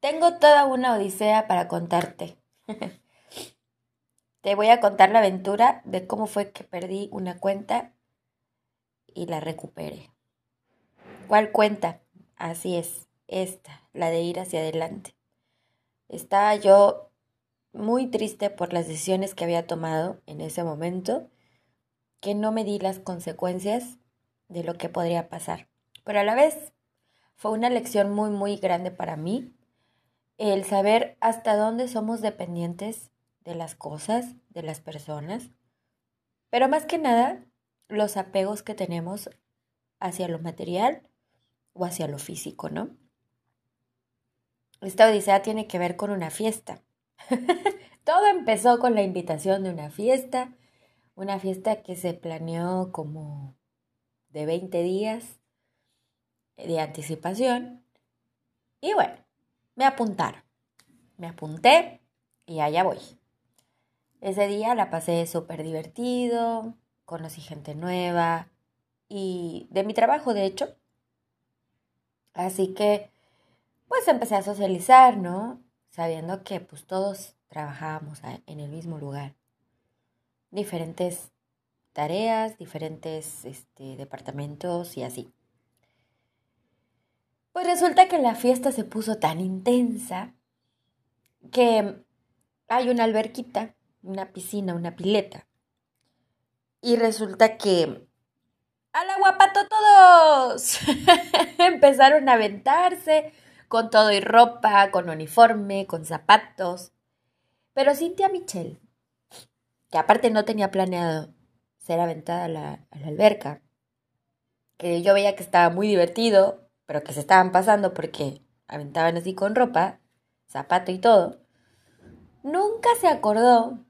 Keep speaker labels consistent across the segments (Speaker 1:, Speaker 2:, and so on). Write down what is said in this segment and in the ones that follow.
Speaker 1: Tengo toda una odisea para contarte. Te voy a contar la aventura de cómo fue que perdí una cuenta y la recuperé. ¿Cuál cuenta? Así es, esta, la de ir hacia adelante. Estaba yo muy triste por las decisiones que había tomado en ese momento, que no me di las consecuencias de lo que podría pasar. Pero a la vez fue una lección muy, muy grande para mí el saber hasta dónde somos dependientes de las cosas, de las personas, pero más que nada los apegos que tenemos hacia lo material o hacia lo físico, ¿no? Esta odisea tiene que ver con una fiesta. Todo empezó con la invitación de una fiesta, una fiesta que se planeó como de 20 días de anticipación. Y bueno, me apuntaron. Me apunté y allá voy. Ese día la pasé súper divertido, conocí gente nueva y de mi trabajo, de hecho. Así que, pues empecé a socializar, ¿no? Sabiendo que pues todos trabajábamos en el mismo lugar. Diferentes tareas, diferentes este, departamentos y así. Pues resulta que la fiesta se puso tan intensa que hay una alberquita, una piscina, una pileta. Y resulta que ¡Al agua pato todos! Empezaron a aventarse con todo y ropa, con uniforme, con zapatos. Pero Cintia Michelle, que aparte no tenía planeado ser aventada a la alberca, que yo veía que estaba muy divertido, pero que se estaban pasando porque aventaban así con ropa, zapato y todo, nunca se acordó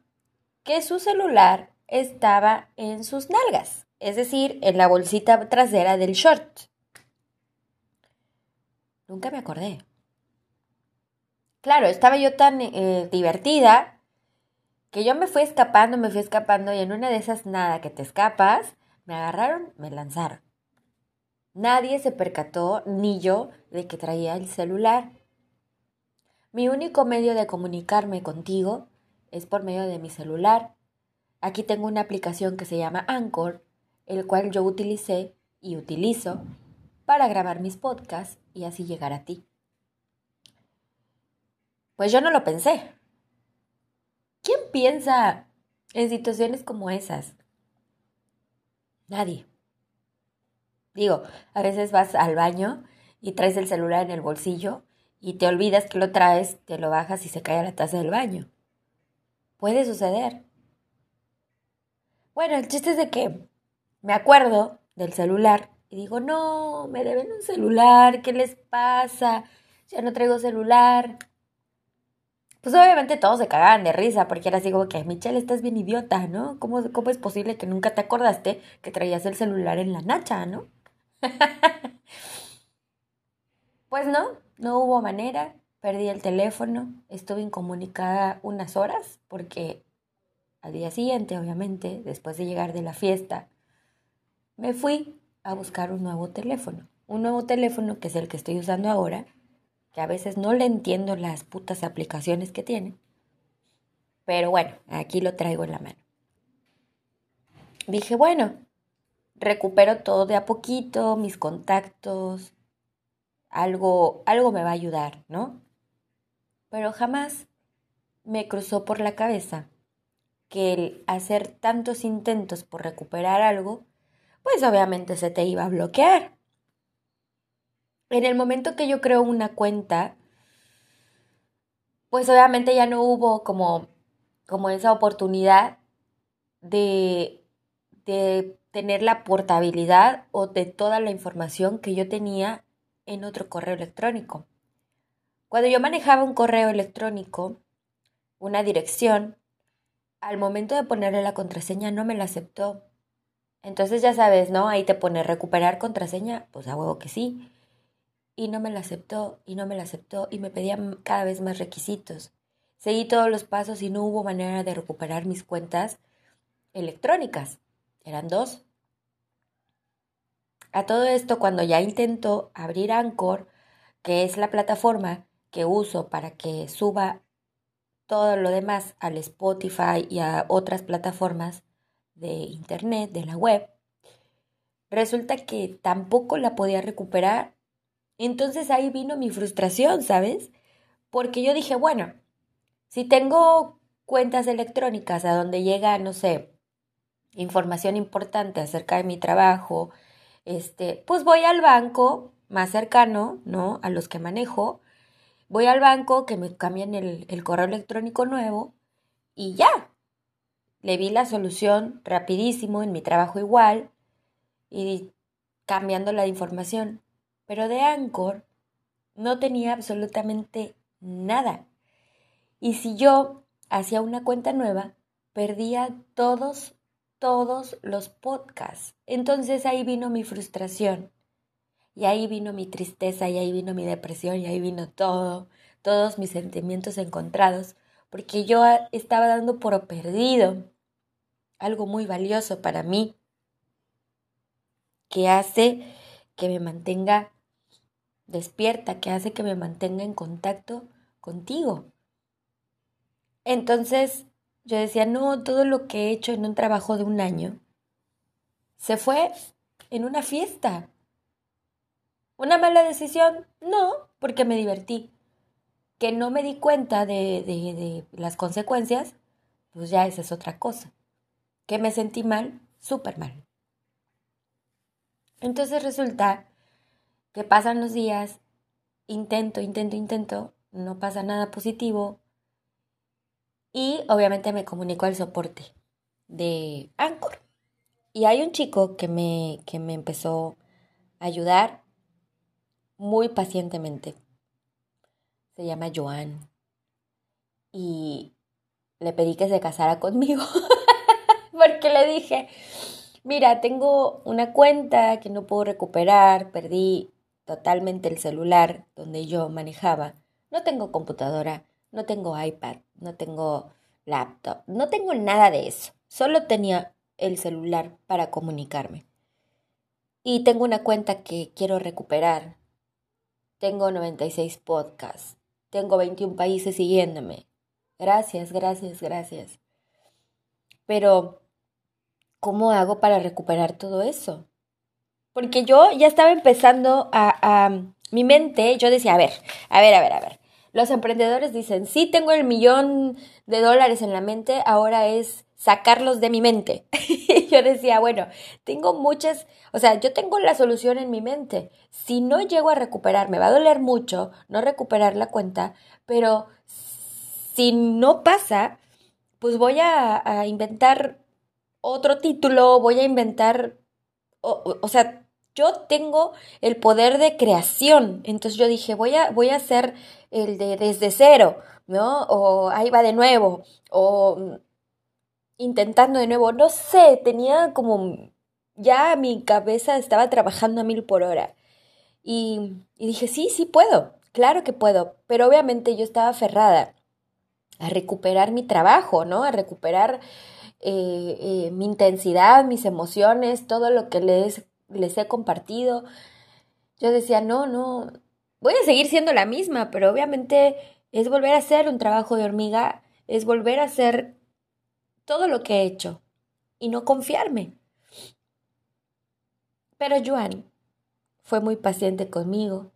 Speaker 1: que su celular estaba en sus nalgas, es decir, en la bolsita trasera del short. Nunca me acordé. Claro, estaba yo tan eh, divertida que yo me fui escapando, me fui escapando y en una de esas nada que te escapas, me agarraron, me lanzaron. Nadie se percató, ni yo, de que traía el celular. Mi único medio de comunicarme contigo es por medio de mi celular. Aquí tengo una aplicación que se llama Anchor, el cual yo utilicé y utilizo para grabar mis podcasts y así llegar a ti. Pues yo no lo pensé. ¿Quién piensa en situaciones como esas? Nadie. Digo, a veces vas al baño y traes el celular en el bolsillo y te olvidas que lo traes, te lo bajas y se cae a la taza del baño. Puede suceder. Bueno, el chiste es de que me acuerdo del celular y digo, no, me deben un celular, ¿qué les pasa? Ya no traigo celular. Pues obviamente todos se cagaban de risa porque era así como que, Michelle, estás bien idiota, ¿no? ¿Cómo, ¿Cómo es posible que nunca te acordaste que traías el celular en la nacha, ¿no? pues no, no hubo manera. Perdí el teléfono, estuve incomunicada unas horas porque al día siguiente, obviamente, después de llegar de la fiesta, me fui a buscar un nuevo teléfono. Un nuevo teléfono que es el que estoy usando ahora, que a veces no le entiendo las putas aplicaciones que tiene. Pero bueno, aquí lo traigo en la mano. Dije, bueno, recupero todo de a poquito, mis contactos, algo, algo me va a ayudar, ¿no? Pero jamás me cruzó por la cabeza que el hacer tantos intentos por recuperar algo, pues obviamente se te iba a bloquear. En el momento que yo creo una cuenta, pues obviamente ya no hubo como, como esa oportunidad de, de tener la portabilidad o de toda la información que yo tenía en otro correo electrónico. Cuando yo manejaba un correo electrónico, una dirección, al momento de ponerle la contraseña no me la aceptó. Entonces ya sabes, ¿no? Ahí te pone recuperar contraseña, pues a huevo que sí. Y no me la aceptó, y no me la aceptó, y me pedía cada vez más requisitos. Seguí todos los pasos y no hubo manera de recuperar mis cuentas electrónicas. Eran dos. A todo esto, cuando ya intentó abrir Anchor, que es la plataforma que uso para que suba todo lo demás al Spotify y a otras plataformas de internet, de la web, resulta que tampoco la podía recuperar. Entonces ahí vino mi frustración, ¿sabes? Porque yo dije, bueno, si tengo cuentas electrónicas a donde llega, no sé, información importante acerca de mi trabajo, este, pues voy al banco más cercano, ¿no? A los que manejo. Voy al banco que me cambien el, el correo electrónico nuevo y ya. Le vi la solución rapidísimo en mi trabajo igual y cambiando la información. Pero de Anchor no tenía absolutamente nada. Y si yo hacía una cuenta nueva, perdía todos, todos los podcasts. Entonces ahí vino mi frustración. Y ahí vino mi tristeza, y ahí vino mi depresión, y ahí vino todo, todos mis sentimientos encontrados, porque yo estaba dando por perdido algo muy valioso para mí, que hace que me mantenga despierta, que hace que me mantenga en contacto contigo. Entonces yo decía, no, todo lo que he hecho en un trabajo de un año se fue en una fiesta. ¿Una mala decisión? No, porque me divertí. Que no me di cuenta de, de, las consecuencias, pues ya esa es otra cosa. Que me sentí mal, súper mal. Entonces resulta que pasan los días, intento, intento, intento, no pasa nada positivo y obviamente me comunico al soporte de Anchor. Y hay un chico que me, que me empezó a ayudar muy pacientemente. Se llama Joan. Y le pedí que se casara conmigo. Porque le dije, mira, tengo una cuenta que no puedo recuperar, perdí totalmente el celular donde yo manejaba. No tengo computadora, no tengo iPad, no tengo laptop, no tengo nada de eso. Solo tenía el celular para comunicarme. Y tengo una cuenta que quiero recuperar. Tengo 96 podcasts. Tengo 21 países siguiéndome. Gracias, gracias, gracias. Pero, ¿cómo hago para recuperar todo eso? Porque yo ya estaba empezando a, a mi mente, yo decía, a ver, a ver, a ver, a ver. Los emprendedores dicen, sí tengo el millón de dólares en la mente, ahora es sacarlos de mi mente. yo decía, bueno, tengo muchas, o sea, yo tengo la solución en mi mente. Si no llego a recuperar, me va a doler mucho no recuperar la cuenta, pero si no pasa, pues voy a, inventar otro título, voy a inventar, o, sea, yo tengo el poder de creación. Entonces yo dije, voy a, voy a hacer el de desde cero, ¿no? O ahí va de nuevo, o intentando de nuevo. No sé, tenía como, ya mi cabeza estaba trabajando a mil por hora. Y, dije, sí, sí puedo, claro que puedo, pero obviamente yo estaba aferrada a recuperar mi trabajo, ¿no? A recuperar eh, eh, mi intensidad, mis emociones, todo lo que les les he compartido. Yo decía, no, no, voy a seguir siendo la misma, pero obviamente es volver a hacer un trabajo de hormiga, es volver a hacer todo lo que he hecho y no confiarme. Pero Joan fue muy paciente conmigo,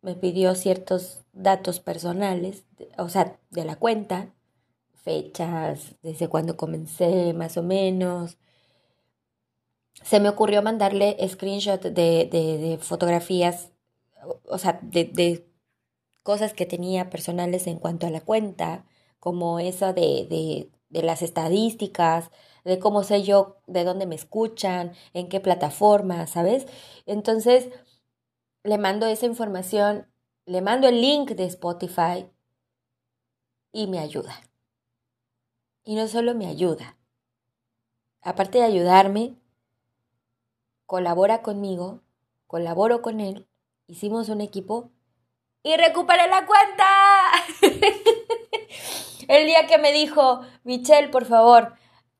Speaker 1: me pidió ciertos datos personales, o sea, de la cuenta, fechas, desde cuándo comencé más o menos, se me ocurrió mandarle screenshot de, de, fotografías, o sea, de, de, cosas que tenía personales en cuanto a la cuenta, como de, de, de las estadísticas, de cómo sé yo de dónde me escuchan, en qué plataforma, ¿sabes? Entonces, le mando esa información, le mando el link de Spotify y me ayuda. Y no solo me ayuda, aparte de ayudarme, colabora conmigo, colaboro con él, hicimos un equipo y recuperé la cuenta. El día que me dijo, Michelle, por favor,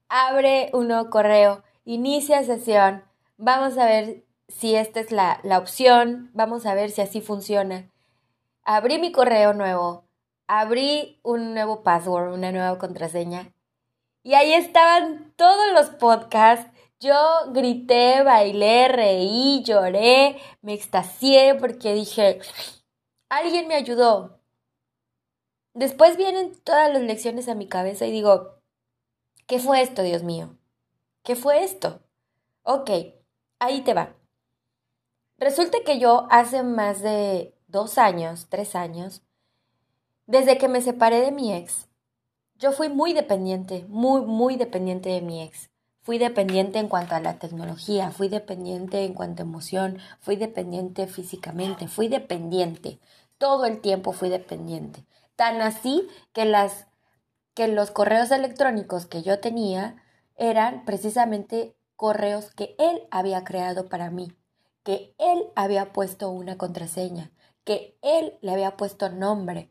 Speaker 1: abre un nuevo correo, inicia sesión, vamos a ver si esta es la, la opción, vamos a ver si así funciona. abrí mi correo nuevo, abrí un nuevo password, una nueva contraseña. Y ahí estaban todos los podcasts. Yo grité, bailé, reí, lloré, me extasié porque dije, alguien me ayudó. Después vienen todas las lecciones a mi cabeza y digo, ¿qué fue esto, Dios mío? ¿Qué fue esto? Ok, ahí te va. Resulta que yo hace más de dos años, tres años, desde que me separé de mi ex, yo fui muy dependiente, muy, muy dependiente de mi ex. Fui dependiente en cuanto a la tecnología, fui dependiente en cuanto a emoción, fui dependiente físicamente, fui dependiente. Todo el tiempo fui dependiente. Tan así que las que los correos electrónicos que yo tenía eran precisamente correos que él había creado para mí, que él había puesto una contraseña, que él le había puesto nombre,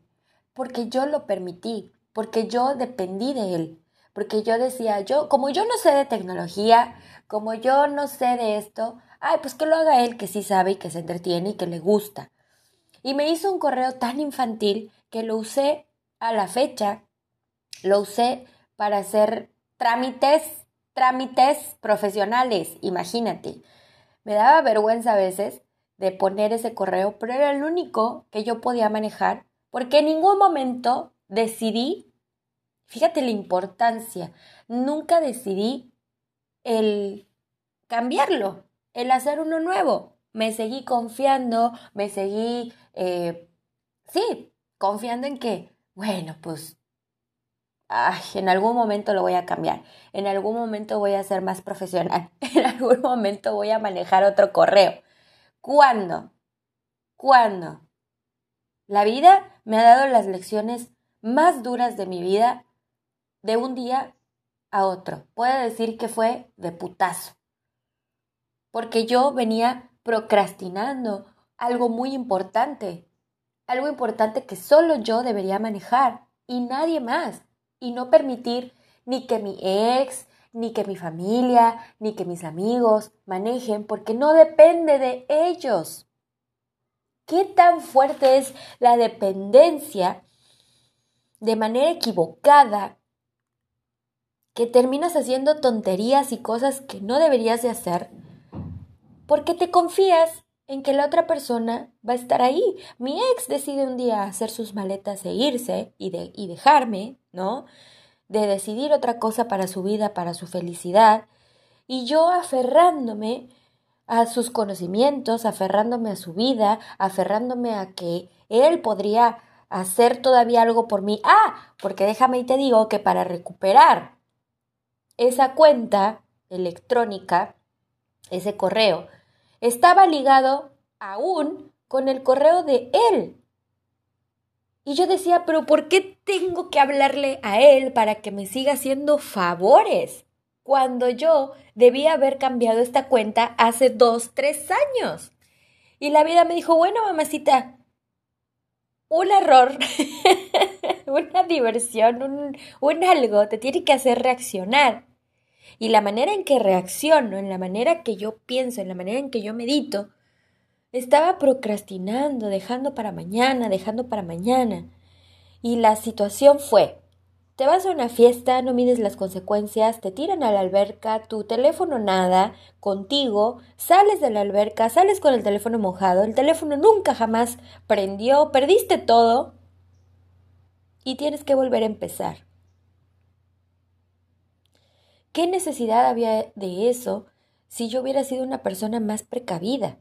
Speaker 1: porque yo lo permití, porque yo dependí de él, porque yo decía, yo, como yo no sé de tecnología, como yo no sé de esto, ay, pues que lo haga él, que sí sabe y que se entretiene y que le gusta. Y me hizo un correo tan infantil que lo usé a la fecha, lo usé para hacer trámites, trámites profesionales, imagínate. Me daba vergüenza a veces de poner ese correo, pero era el único que yo podía manejar, porque en ningún momento decidí, fíjate la importancia, nunca decidí el cambiarlo, el hacer uno nuevo. Me seguí confiando, me seguí, eh, sí, confiando en que, bueno, pues, ay, en algún momento lo voy a cambiar, en algún momento voy a ser más profesional, en algún momento voy a manejar otro correo. ¿Cuándo? ¿Cuándo? La vida me ha dado las lecciones más duras de mi vida de un día a otro. Puedo decir que fue de putazo. Porque yo venía procrastinando algo muy importante. Algo importante que solo yo debería manejar y nadie más. Y no permitir ni que mi ex, ni que mi familia, ni que mis amigos manejen porque no depende de ellos. ¿Qué tan fuerte es la dependencia de manera equivocada que terminas haciendo tonterías y cosas que no deberías de hacer porque te confías en que la otra persona va a estar ahí. Mi ex decide un día hacer sus maletas e irse y, de, y dejarme, ¿no? De decidir otra cosa para su vida, para su felicidad, y yo aferrándome a sus conocimientos, aferrándome a su vida, aferrándome a que él podría hacer todavía algo por mí. Ah, porque déjame y te digo que para recuperar esa cuenta electrónica, ese correo, estaba ligado aún con el correo de él. Y yo decía, pero ¿por qué tengo que hablarle a él para que me siga haciendo favores? Cuando yo debía haber cambiado esta cuenta hace dos, tres años. Y la vida me dijo, bueno, mamacita, un error, una diversión, un, un, algo te tiene que hacer reaccionar. Y la manera en que reacciono, en la manera que yo pienso, en la manera en que yo medito, estaba procrastinando, dejando para mañana, dejando para mañana. Y la situación fue, te vas a una fiesta, no mides las consecuencias, te tiran a la alberca, tu teléfono nada, contigo, sales de la alberca, sales con el teléfono mojado, el teléfono nunca jamás prendió, perdiste todo y tienes que volver a empezar. ¿Qué necesidad había de eso si yo hubiera sido una persona más precavida?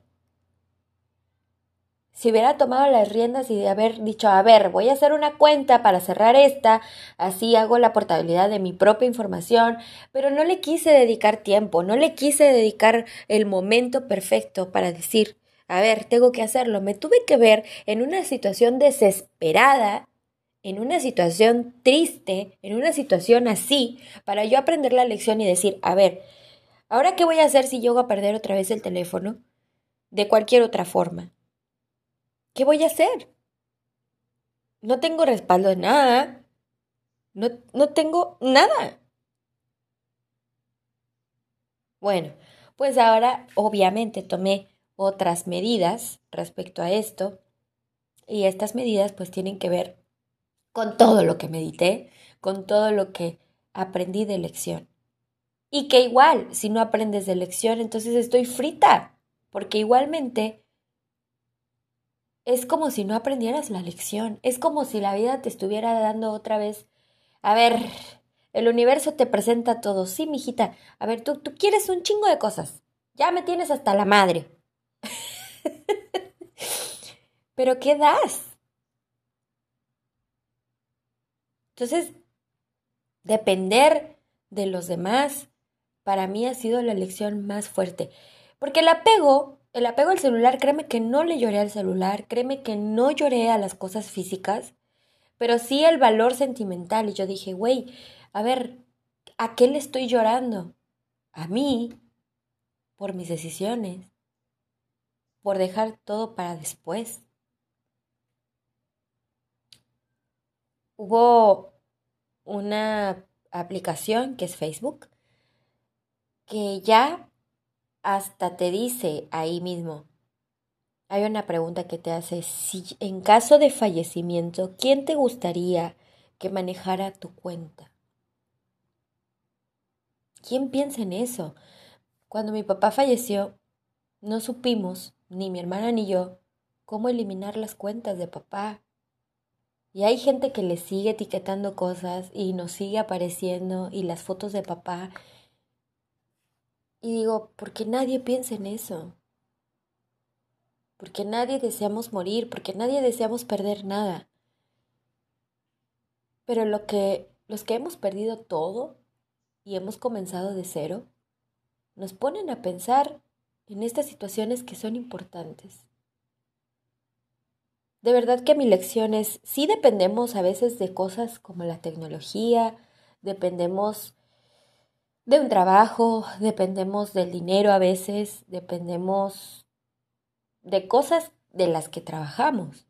Speaker 1: si hubiera tomado las riendas y de haber dicho, a ver, voy a hacer una cuenta para cerrar esta, así hago la portabilidad de mi propia información, pero no le quise dedicar tiempo, no le quise dedicar el momento perfecto para decir, a ver, tengo que hacerlo. Me tuve que ver en una situación desesperada, en una situación triste, en una situación así, para yo aprender la lección y decir, a ver, ¿ahora qué voy a hacer si llego a perder otra vez el teléfono? De cualquier otra forma. ¿Qué voy a hacer? No tengo respaldo de nada. No, no tengo nada. Bueno, pues ahora obviamente tomé otras medidas respecto a esto Y estas medidas pues tienen que ver con todo lo que medité, con todo lo que aprendí de lección. Y que igual, si no aprendes de lección, entonces estoy frita, porque igualmente es como si no aprendieras la lección, es como si la vida te estuviera dando otra vez, a ver, el universo te presenta todo, sí, mijita, a ver, tú, tú quieres un chingo de cosas, ya me tienes hasta la madre. Pero ¿qué das? Entonces, depender de los demás, para mí ha sido la lección más fuerte. Porque el apego, el apego al celular, créeme que no le lloré al celular, créeme que no lloré a las cosas físicas, pero sí el valor sentimental. Y yo dije, güey, a ver, ¿a qué le estoy llorando? A mí, por mis decisiones, por dejar todo para después. Hubo una aplicación que es Facebook que ya hasta te dice ahí mismo. Hay una pregunta que te hace, si en caso de fallecimiento, ¿quién te gustaría que manejara tu cuenta? ¿Quién piensa en eso? Cuando mi papá falleció, no supimos, ni mi hermana ni yo, cómo eliminar las cuentas de papá. Y hay gente que le sigue etiquetando cosas y nos sigue apareciendo y las fotos de papá. Y digo, porque nadie piensa en eso. Porque nadie deseamos morir, porque nadie deseamos perder nada. Pero lo que los que hemos perdido todo y hemos comenzado de cero, nos ponen a pensar en estas situaciones que son importantes. De verdad que mi lección es, sí dependemos a veces de cosas como la tecnología, dependemos de un trabajo, dependemos del dinero a veces, dependemos de cosas de las que trabajamos.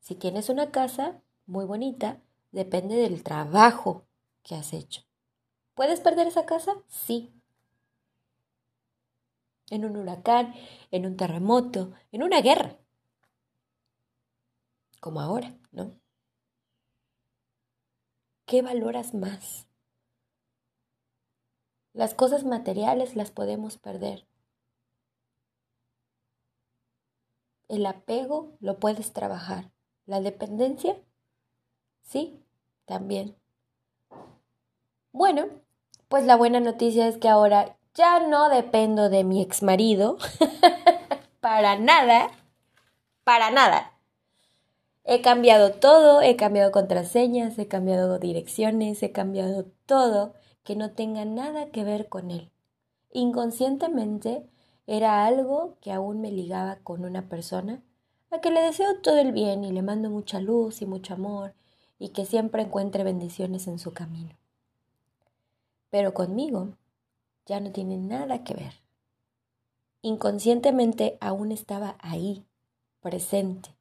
Speaker 1: Si tienes una casa muy bonita, depende del trabajo que has hecho. ¿Puedes perder esa casa? Sí. En un huracán, en un terremoto, en una guerra como ahora, ¿no? ¿Qué valoras más? Las cosas materiales las podemos perder. El apego lo puedes trabajar. La dependencia, sí, también. Bueno, pues la buena noticia es que ahora ya no dependo de mi ex marido. para nada. Para nada. He cambiado todo, he cambiado contraseñas, he cambiado direcciones, he cambiado todo que no tenga nada que ver con él. Inconscientemente era algo que aún me ligaba con una persona a que le deseo todo el bien y le mando mucha luz y mucho amor y que siempre encuentre bendiciones en su camino. Pero conmigo ya no tiene nada que ver. Inconscientemente aún estaba ahí, presente,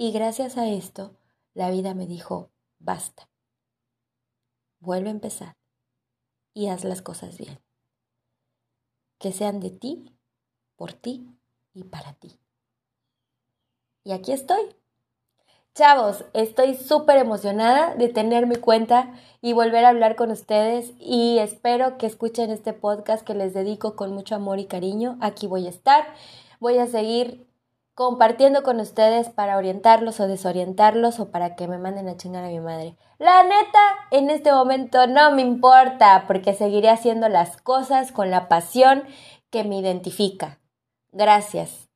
Speaker 1: y gracias a esto, la vida me dijo, basta. Vuelve a empezar y haz las cosas bien. Que sean de ti, por ti y para ti. Y aquí estoy. Chavos, estoy súper emocionada de tener mi cuenta y volver a hablar con ustedes y espero que escuchen este podcast que les dedico con mucho amor y cariño. Aquí voy a estar. Voy a seguir compartiendo con ustedes para orientarlos o desorientarlos o para que me manden a chingar a mi madre. La neta, en este momento no me importa porque seguiré haciendo las cosas con la pasión que me identifica. Gracias.